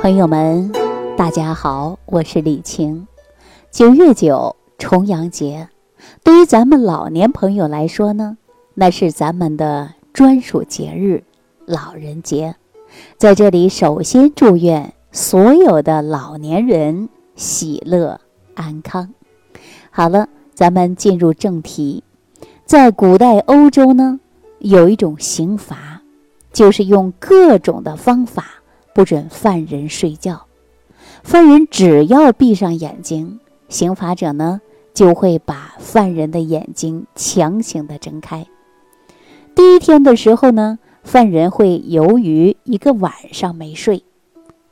朋友们，大家好，我是李晴。九月九，重阳节，对于咱们老年朋友来说呢，那是咱们的专属节日——老人节。在这里，首先祝愿所有的老年人喜乐安康。好了，咱们进入正题。在古代欧洲呢，有一种刑罚，就是用各种的方法不准犯人睡觉。犯人只要闭上眼睛，刑罚者呢就会把犯人的眼睛强行的睁开。第一天的时候呢，犯人会由于一个晚上没睡，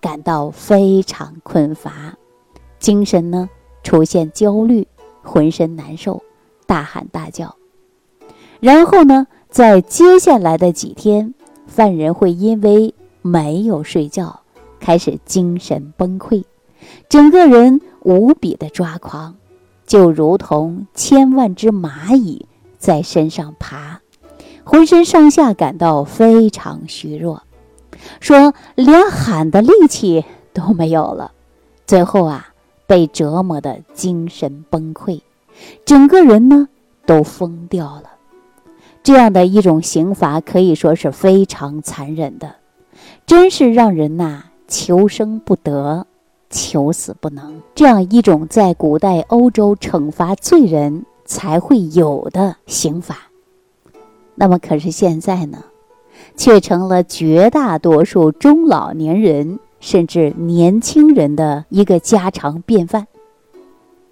感到非常困乏，精神呢出现焦虑，浑身难受，大喊大叫。然后呢，在接下来的几天，犯人会因为没有睡觉。开始精神崩溃，整个人无比的抓狂，就如同千万只蚂蚁在身上爬，浑身上下感到非常虚弱，说连喊的力气都没有了。最后啊，被折磨的精神崩溃，整个人呢都疯掉了。这样的一种刑罚可以说是非常残忍的，真是让人呐。求生不得，求死不能，这样一种在古代欧洲惩罚罪人才会有的刑罚，那么可是现在呢，却成了绝大多数中老年人甚至年轻人的一个家常便饭。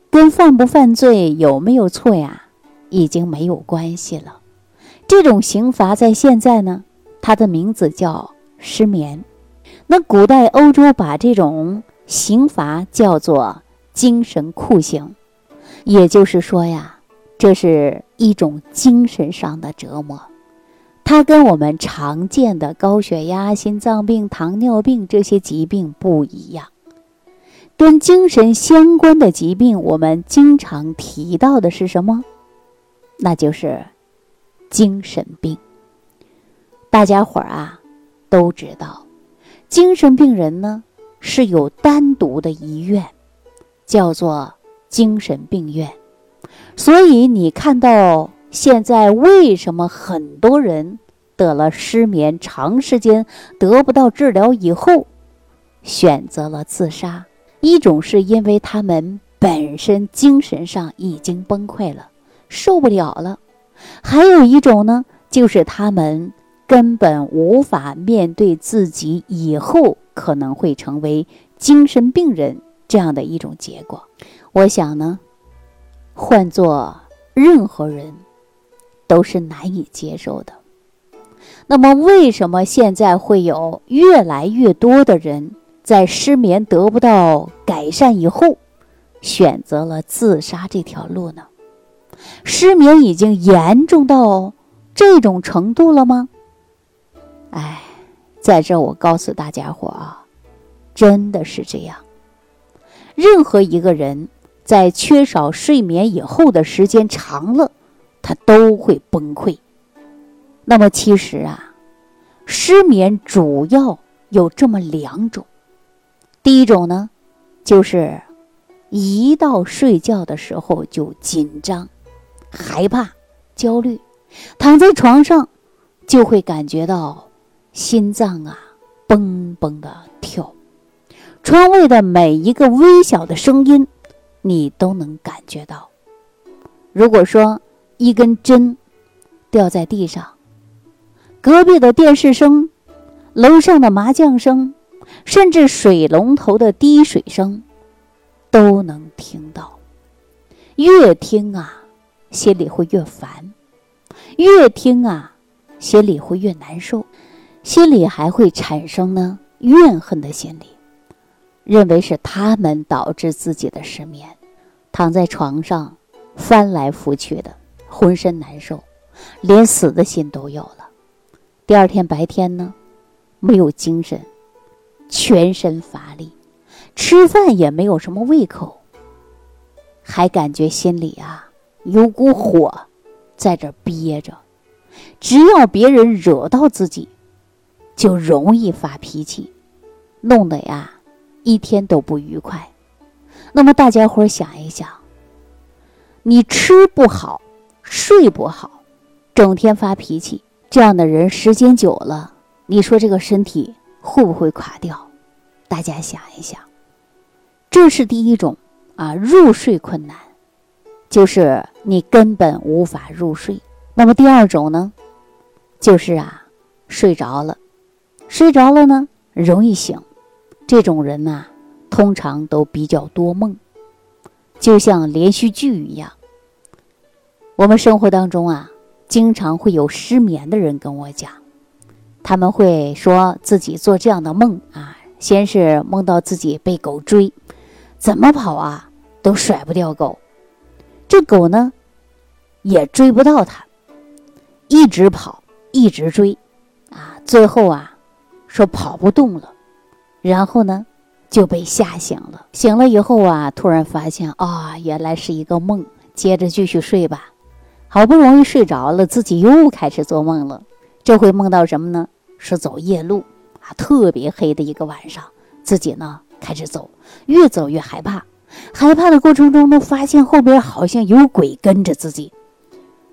跟犯不犯罪、有没有错呀，已经没有关系了。这种刑罚在现在呢，它的名字叫失眠。那古代欧洲把这种刑罚叫做精神酷刑，也就是说呀，这是一种精神上的折磨。它跟我们常见的高血压、心脏病、糖尿病这些疾病不一样。跟精神相关的疾病，我们经常提到的是什么？那就是精神病。大家伙儿啊，都知道。精神病人呢是有单独的医院，叫做精神病院。所以你看到现在为什么很多人得了失眠，长时间得不到治疗以后，选择了自杀？一种是因为他们本身精神上已经崩溃了，受不了了；还有一种呢，就是他们。根本无法面对自己以后可能会成为精神病人这样的一种结果。我想呢，换做任何人都是难以接受的。那么，为什么现在会有越来越多的人在失眠得不到改善以后，选择了自杀这条路呢？失眠已经严重到这种程度了吗？哎，在这我告诉大家伙啊，真的是这样。任何一个人在缺少睡眠以后的时间长了，他都会崩溃。那么其实啊，失眠主要有这么两种。第一种呢，就是一到睡觉的时候就紧张、害怕、焦虑，躺在床上就会感觉到。心脏啊，嘣嘣的跳，窗外的每一个微小的声音，你都能感觉到。如果说一根针掉在地上，隔壁的电视声、楼上的麻将声，甚至水龙头的滴水声，都能听到。越听啊，心里会越烦；越听啊，心里会越难受。心里还会产生呢怨恨的心理，认为是他们导致自己的失眠，躺在床上翻来覆去的，浑身难受，连死的心都有了。第二天白天呢，没有精神，全身乏力，吃饭也没有什么胃口，还感觉心里啊有股火在这憋着，只要别人惹到自己。就容易发脾气，弄得呀一天都不愉快。那么大家伙想一想，你吃不好，睡不好，整天发脾气，这样的人时间久了，你说这个身体会不会垮掉？大家想一想，这是第一种啊，入睡困难，就是你根本无法入睡。那么第二种呢，就是啊，睡着了，睡着了呢，容易醒。这种人呐，通常都比较多梦，就像连续剧一样。我们生活当中啊，经常会有失眠的人跟我讲，他们会说自己做这样的梦啊，先是梦到自己被狗追，怎么跑啊都甩不掉狗，这狗呢也追不到他，一直跑，一直追，啊，最后啊说跑不动了。然后呢，就被吓醒了。醒了以后啊，突然发现啊，原来是一个梦。接着继续睡吧，好不容易睡着了，自己又开始做梦了。这回梦到什么呢？是走夜路啊，特别黑的一个晚上，自己呢开始走，越走越害怕。害怕的过程中呢，发现后边好像有鬼跟着自己。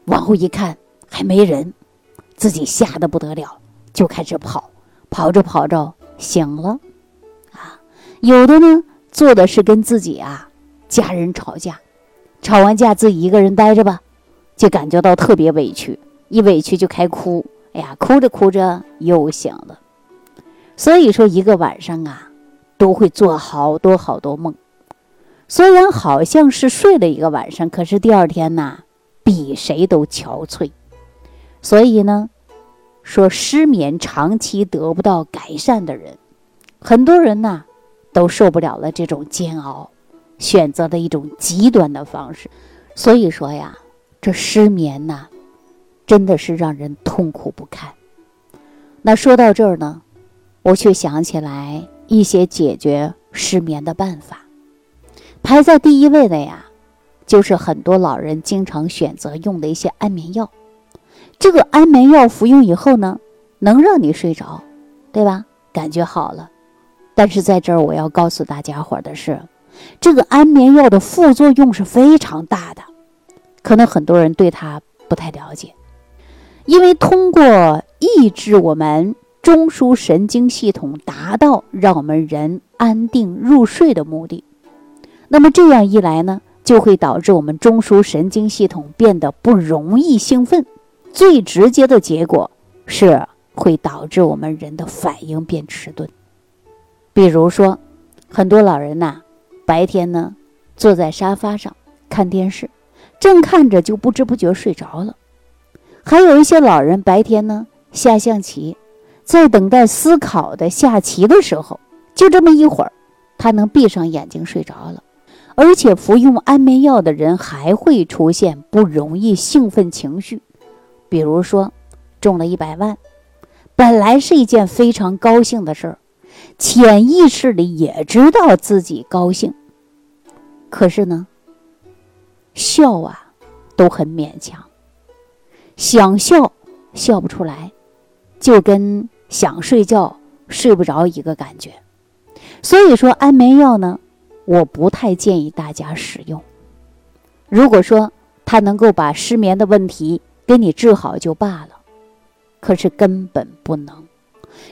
往后一看，还没人，自己吓得不得了，就开始跑。跑着跑着醒了。啊有的呢，做的是跟自己啊家人吵架，吵完架自己一个人待着吧，就感觉到特别委屈，一委屈就开哭，哎呀，哭着哭着又醒了。所以说，一个晚上啊，都会做好多好多梦。虽然好像是睡了一个晚上，可是第二天呢，比谁都憔悴。所以呢，说失眠长期得不到改善的人，很多人呢。都受不了了这种煎熬，选择了一种极端的方式，所以说呀，这失眠呐，真的是让人痛苦不堪。那说到这儿呢，我却想起来一些解决失眠的办法。排在第一位的呀，就是很多老人经常选择用的一些安眠药。这个安眠药服用以后呢，能让你睡着，对吧？感觉好了。但是在这儿，我要告诉大家伙的是，这个安眠药的副作用是非常大的，可能很多人对它不太了解。因为通过抑制我们中枢神经系统，达到让我们人安定入睡的目的，那么这样一来呢，就会导致我们中枢神经系统变得不容易兴奋，最直接的结果是会导致我们人的反应变迟钝。比如说，很多老人呐，白天呢坐在沙发上看电视，正看着就不知不觉睡着了；还有一些老人白天呢下象棋，在等待思考的下棋的时候，就这么一会儿，他能闭上眼睛睡着了。而且服用安眠药的人还会出现不容易兴奋情绪，比如说中了一百万，本来是一件非常高兴的事儿。潜意识里也知道自己高兴，可是呢，笑啊都很勉强，想笑笑不出来，就跟想睡觉睡不着一个感觉。所以说，安眠药呢，我不太建议大家使用。如果说它能够把失眠的问题给你治好就罢了，可是根本不能。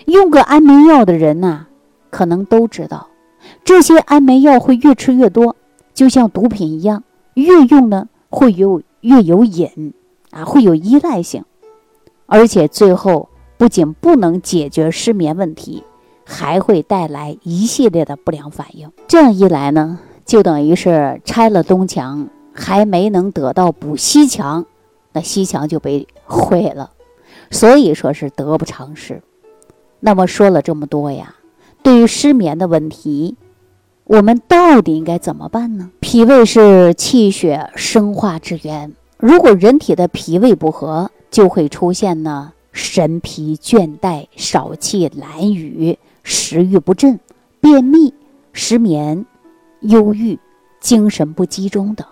用个安眠药的人呐。可能都知道，这些安眠药会越吃越多，就像毒品一样，越用呢会有越有瘾啊，会有依赖性，而且最后不仅不能解决失眠问题，还会带来一系列的不良反应。这样一来呢，就等于是拆了东墙，还没能得到补西墙，西墙就被毁了，所以说是得不偿失。那么说了这么多呀。对于失眠的问题，我们到底应该怎么办呢？脾胃是气血生化之源，如果人体的脾胃不和，就会出现呢神疲倦怠、少气懒语、食欲不振、便秘、失眠、忧郁、精神不集中等。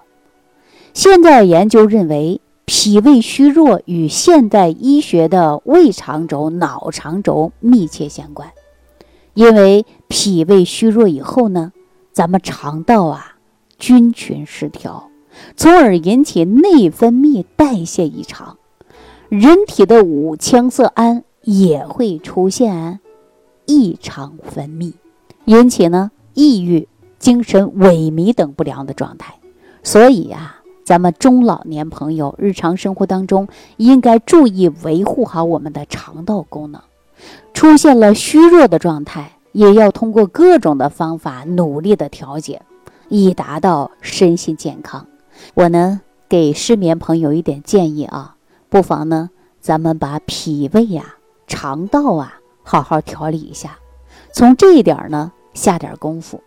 现在研究认为，脾胃虚弱与现代医学的胃肠轴、脑肠轴密切相关。因为脾胃虚弱以后呢，咱们肠道啊菌群失调，从而引起内分泌代谢异常，人体的五羟色胺也会出现异常分泌，引起呢抑郁、精神萎靡等不良的状态。所以呀，咱们中老年朋友日常生活当中应该注意维护好我们的肠道功能。出现了虚弱的状态，也要通过各种的方法努力的调节，以达到身心健康。我呢给失眠朋友一点建议啊，不妨呢咱们把脾胃呀、肠道啊好好调理一下，从这一点呢下点功夫，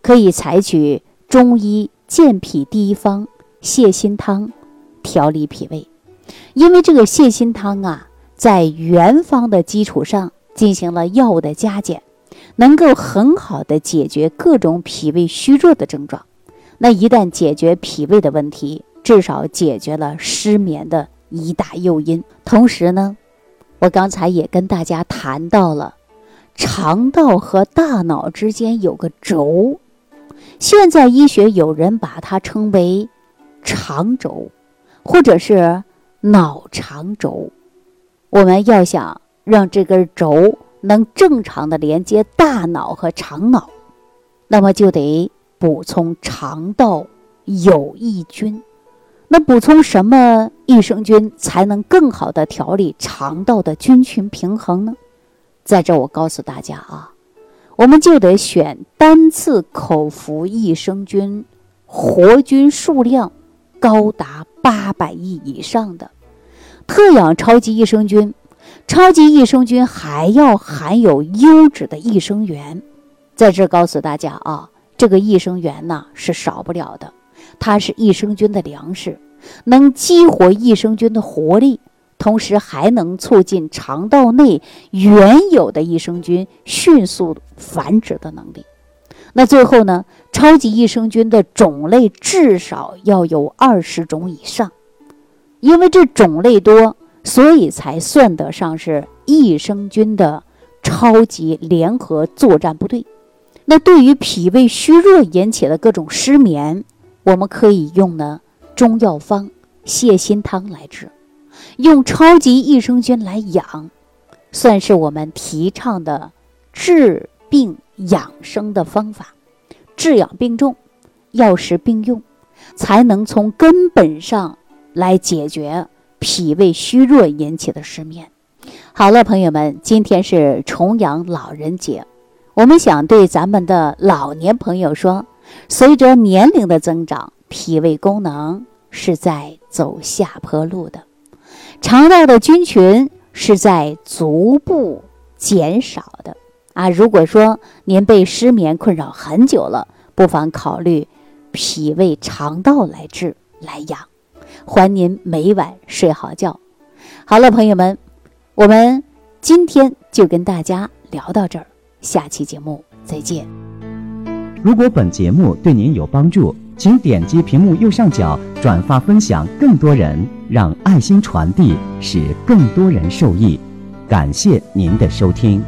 可以采取中医健脾第一方泻心汤调理脾胃，因为这个泻心汤啊。在原方的基础上进行了药物的加减，能够很好的解决各种脾胃虚弱的症状。那一旦解决脾胃的问题，至少解决了失眠的一大诱因。同时呢，我刚才也跟大家谈到了，肠道和大脑之间有个轴，现在医学有人把它称为肠轴，或者是脑肠轴。我们要想让这根轴能正常的连接大脑和肠脑，那么就得补充肠道有益菌。那补充什么益生菌才能更好的调理肠道的菌群平衡呢？在这我告诉大家啊，我们就得选单次口服益生菌活菌数量高达八百亿以上的。特养超级益生菌，超级益生菌还要含有优质的益生元，在这告诉大家啊，这个益生元呢是少不了的，它是益生菌的粮食，能激活益生菌的活力，同时还能促进肠道内原有的益生菌迅速繁殖的能力。那最后呢，超级益生菌的种类至少要有二十种以上。因为这种类多，所以才算得上是益生菌的超级联合作战部队。那对于脾胃虚弱引起的各种失眠，我们可以用呢中药方泻心汤来治，用超级益生菌来养，算是我们提倡的治病养生的方法，治养并重，药食并用，才能从根本上。来解决脾胃虚弱引起的失眠。好了，朋友们，今天是重阳老人节，我们想对咱们的老年朋友说：随着年龄的增长，脾胃功能是在走下坡路的，肠道的菌群是在逐步减少的啊。如果说您被失眠困扰很久了，不妨考虑脾胃肠道来治来养。还您每晚睡好觉。好了，朋友们，我们今天就跟大家聊到这儿，下期节目再见。如果本节目对您有帮助，请点击屏幕右上角转发分享，更多人让爱心传递，使更多人受益。感谢您的收听。